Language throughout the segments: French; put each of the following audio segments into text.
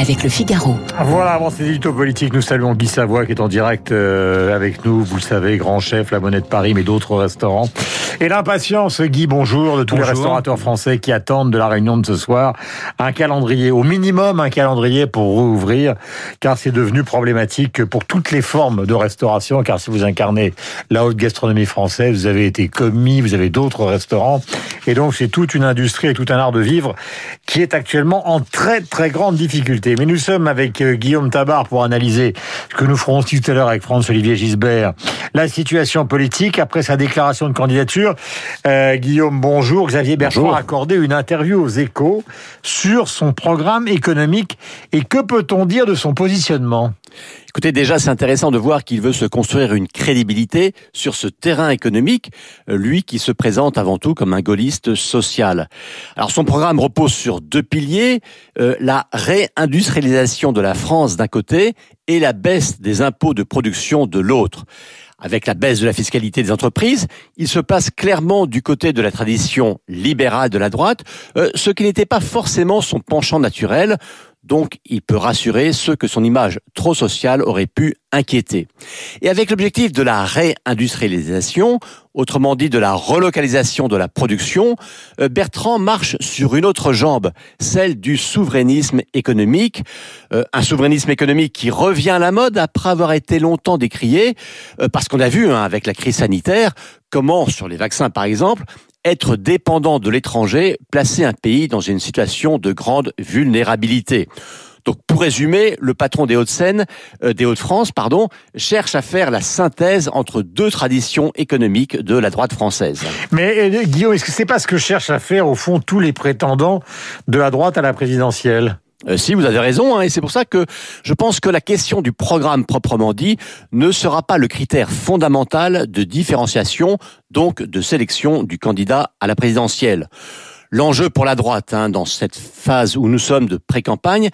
avec le Figaro. Voilà, avant ces éditos politiques, nous saluons Guy Savoie qui est en direct euh, avec nous, vous le savez, grand chef, la Monnaie de Paris, mais d'autres restaurants. Et l'impatience, Guy, bonjour, de tous les restaurateurs français qui attendent de la réunion de ce soir un calendrier, au minimum un calendrier pour rouvrir, car c'est devenu problématique pour toutes les formes de restauration, car si vous incarnez la haute gastronomie française, vous avez été commis, vous avez d'autres restaurants, et donc c'est toute une industrie et tout un art de vivre qui est actuellement en très très grande difficulté. Mais nous sommes avec euh, Guillaume Tabar pour analyser ce que nous ferons tout à l'heure avec François-Olivier Gisbert, la situation politique après sa déclaration de candidature. Euh, Guillaume, bonjour. Xavier Bertrand a accordé une interview aux échos sur son programme économique. Et que peut-on dire de son positionnement? Écoutez, déjà, c'est intéressant de voir qu'il veut se construire une crédibilité sur ce terrain économique, euh, lui qui se présente avant tout comme un gaulliste social. Alors, son programme repose sur deux piliers, euh, la réindustrialisation de la France d'un côté et la baisse des impôts de production de l'autre. Avec la baisse de la fiscalité des entreprises, il se passe clairement du côté de la tradition libérale de la droite, euh, ce qui n'était pas forcément son penchant naturel. Donc, il peut rassurer ceux que son image trop sociale aurait pu inquiéter. Et avec l'objectif de la réindustrialisation, autrement dit de la relocalisation de la production, euh, Bertrand marche sur une autre jambe, celle du souverainisme économique. Euh, un souverainisme économique qui revient à la mode après avoir été longtemps décrié, euh, parce qu'on a vu hein, avec la crise sanitaire comment, sur les vaccins par exemple, être dépendant de l'étranger, placer un pays dans une situation de grande vulnérabilité. Donc, pour résumer, le patron des Hauts-de-Seine, euh, des Hauts-de-France, pardon, cherche à faire la synthèse entre deux traditions économiques de la droite française. Mais euh, Guillaume, est-ce que c'est pas ce que cherchent à faire au fond tous les prétendants de la droite à la présidentielle? Euh, si, vous avez raison, hein, et c'est pour ça que je pense que la question du programme proprement dit ne sera pas le critère fondamental de différenciation, donc de sélection du candidat à la présidentielle. L'enjeu pour la droite, hein, dans cette phase où nous sommes de pré-campagne,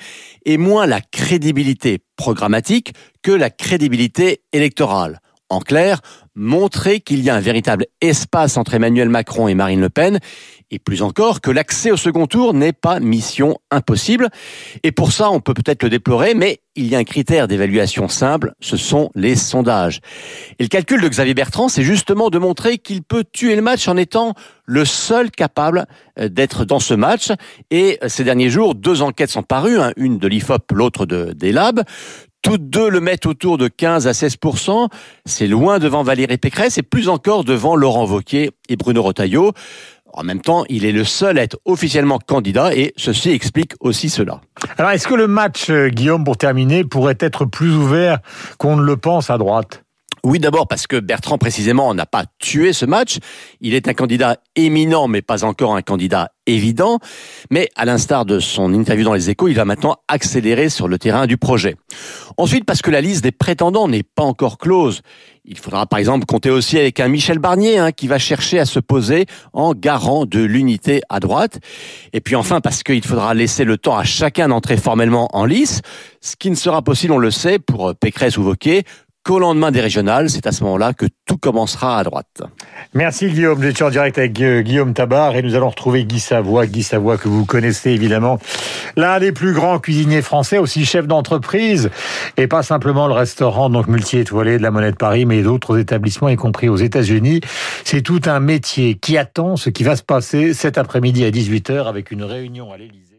est moins la crédibilité programmatique que la crédibilité électorale. En clair, montrer qu'il y a un véritable espace entre Emmanuel Macron et Marine Le Pen, et plus encore que l'accès au second tour n'est pas mission impossible. Et pour ça, on peut peut-être le déplorer, mais il y a un critère d'évaluation simple, ce sont les sondages. Et le calcul de Xavier Bertrand, c'est justement de montrer qu'il peut tuer le match en étant le seul capable euh, d'être dans ce match. Et euh, ces derniers jours, deux enquêtes sont parues, hein, une de l'IFOP, l'autre de, des. Toutes deux le mettent autour de 15 à 16 C'est loin devant Valérie Pécresse et plus encore devant Laurent Wauquiez et Bruno Retailleau. En même temps, il est le seul à être officiellement candidat et ceci explique aussi cela. Alors, est-ce que le match, euh, Guillaume, pour terminer, pourrait être plus ouvert qu'on ne le pense à droite? Oui, d'abord parce que Bertrand précisément n'a pas tué ce match. Il est un candidat éminent, mais pas encore un candidat évident. Mais à l'instar de son interview dans les échos, il va maintenant accélérer sur le terrain du projet. Ensuite, parce que la liste des prétendants n'est pas encore close. Il faudra par exemple compter aussi avec un Michel Barnier hein, qui va chercher à se poser en garant de l'unité à droite. Et puis enfin parce qu'il faudra laisser le temps à chacun d'entrer formellement en lice, ce qui ne sera possible, on le sait, pour Pécresse ou Vauquier, qu'au lendemain des régionales. C'est à ce moment-là que tout commencera à droite. Merci Guillaume. Nous étions en direct avec euh, Guillaume Tabar et nous allons retrouver Guy Savoie. Guy Savoie que vous connaissez évidemment. L'un des plus grands cuisiniers français, aussi chef d'entreprise et pas simplement le restaurant donc multi-étoilé de la Monnaie de Paris, mais d'autres établissements, y compris aux États-Unis. C'est tout un métier qui attend ce qui va se passer cet après-midi à 18h avec une réunion à l'Élysée.